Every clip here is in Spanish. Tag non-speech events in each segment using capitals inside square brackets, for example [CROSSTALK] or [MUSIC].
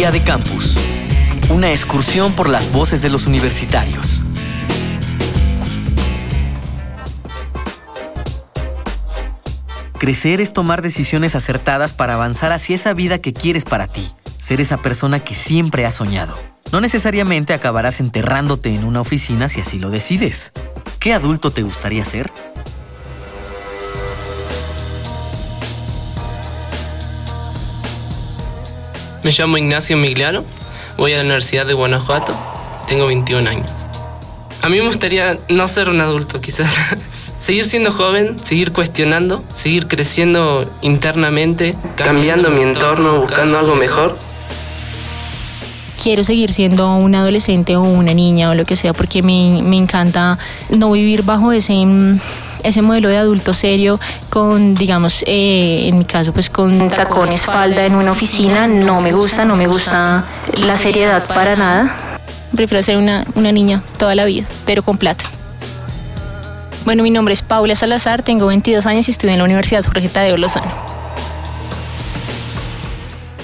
De Campus. Una excursión por las voces de los universitarios. Crecer es tomar decisiones acertadas para avanzar hacia esa vida que quieres para ti, ser esa persona que siempre has soñado. No necesariamente acabarás enterrándote en una oficina si así lo decides. ¿Qué adulto te gustaría ser? Me llamo Ignacio Migliano, voy a la Universidad de Guanajuato, tengo 21 años. A mí me gustaría no ser un adulto, quizás. [LAUGHS] seguir siendo joven, seguir cuestionando, seguir creciendo internamente, cambiando mi entorno, buscando algo mejor. Quiero seguir siendo un adolescente o una niña o lo que sea porque me, me encanta no vivir bajo ese ese modelo de adulto serio con, digamos, eh, en mi caso, pues con tacones, falda en una oficina, no me gusta, no me gusta la seriedad para nada. Prefiero ser una, una niña toda la vida, pero con plata. Bueno, mi nombre es Paula Salazar, tengo 22 años y estudio en la Universidad Jorge Tadeo Lozano.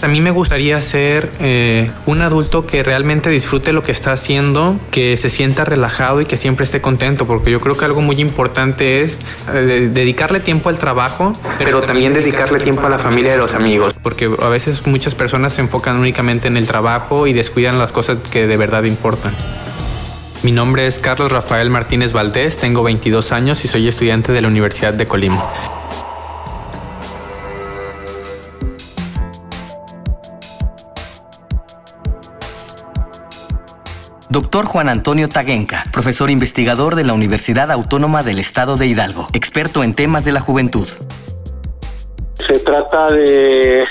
A mí me gustaría ser eh, un adulto que realmente disfrute lo que está haciendo, que se sienta relajado y que siempre esté contento, porque yo creo que algo muy importante es eh, dedicarle tiempo al trabajo, pero también dedicarle tiempo a la familia y a los amigos, porque a veces muchas personas se enfocan únicamente en el trabajo y descuidan las cosas que de verdad importan. Mi nombre es Carlos Rafael Martínez Valdés, tengo 22 años y soy estudiante de la Universidad de Colima. Doctor Juan Antonio Taguenca, profesor investigador de la Universidad Autónoma del Estado de Hidalgo, experto en temas de la juventud. Se trata de,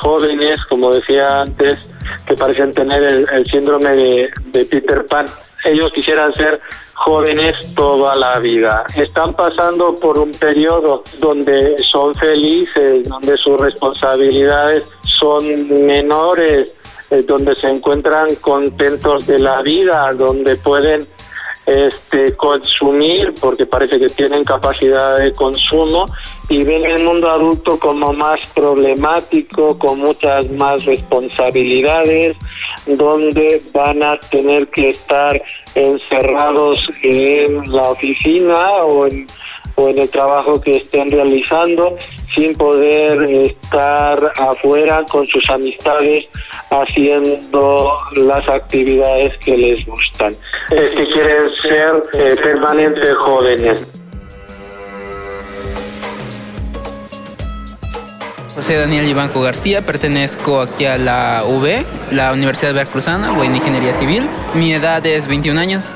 jóvenes, como decía antes, que parecen tener el, síndrome de, de Peter Pan. Ellos quisieran ser jóvenes toda la vida. Están pasando por un periodo donde son felices, donde sus responsabilidades son menores, eh, donde se encuentran contentos de la vida, donde pueden este, consumir, porque parece que tienen capacidad de consumo, y ven el mundo adulto como más problemático, con muchas más responsabilidades, donde van a tener que estar encerrados en la oficina o en, o en el trabajo que estén realizando sin poder estar afuera con sus amistades haciendo las actividades que les gustan. Es que quieren ser eh, permanentes jóvenes. Soy Daniel Ivanco García, pertenezco aquí a la UB, la Universidad Veracruzana, voy en Ingeniería Civil. Mi edad es 21 años.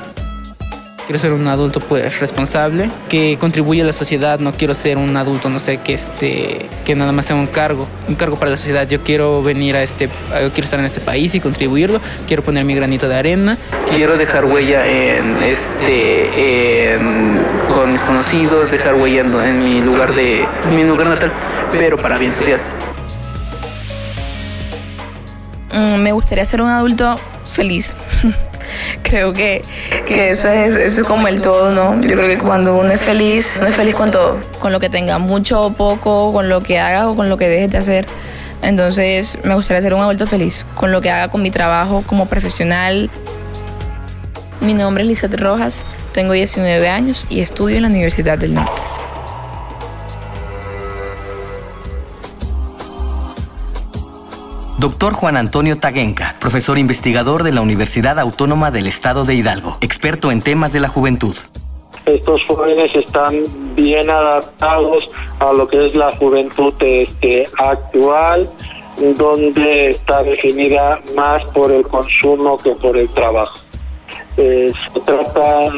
Quiero ser un adulto pues responsable, que contribuye a la sociedad. No quiero ser un adulto, no sé, que este, que nada más sea un cargo, un cargo para la sociedad. Yo quiero venir a este, yo quiero estar en este país y contribuirlo. Quiero poner mi granito de arena. Quiero dejar huella en este, con mis conocidos, dejar huella en, mi lugar de, en mi lugar natal, pero para bien social. Mm, me gustaría ser un adulto feliz. [LAUGHS] [LAUGHS] creo que, eso, es, eso es como el todo, ¿no? Yo creo que cuando uno es feliz, uno es feliz con todo. Con lo que tenga mucho o poco, con lo que hagas o con lo que dejes de hacer. Entonces me gustaría ser un adulto feliz, con lo que haga con mi trabajo como profesional. Mi nombre es Lizeth Rojas, tengo 19 años y estudio en la Universidad del Norte. Doctor Juan Antonio Taguenca, profesor investigador de la Universidad Autónoma del Estado de Hidalgo, experto en temas de la juventud. Estos jóvenes están bien adaptados a lo que es la juventud este, actual, donde está definida más por el consumo que por el trabajo. Eh, se trata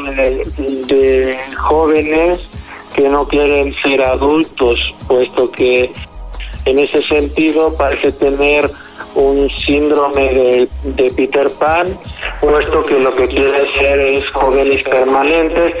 de jóvenes que no quieren ser adultos, puesto que en ese sentido parece tener un síndrome de, Peter Pan, puesto que lo que quiere hacer es jóvenes permanentes.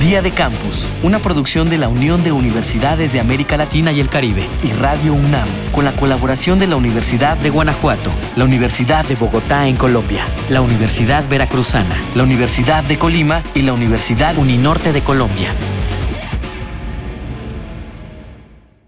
Día de Campus, una producción de la Unión de Universidades de América Latina y el Caribe y Radio UNAM, con la colaboración de la Universidad de Guanajuato, la Universidad de Bogotá en Colombia, la Universidad Veracruzana, la Universidad de Colima y la Universidad Uninorte de Colombia.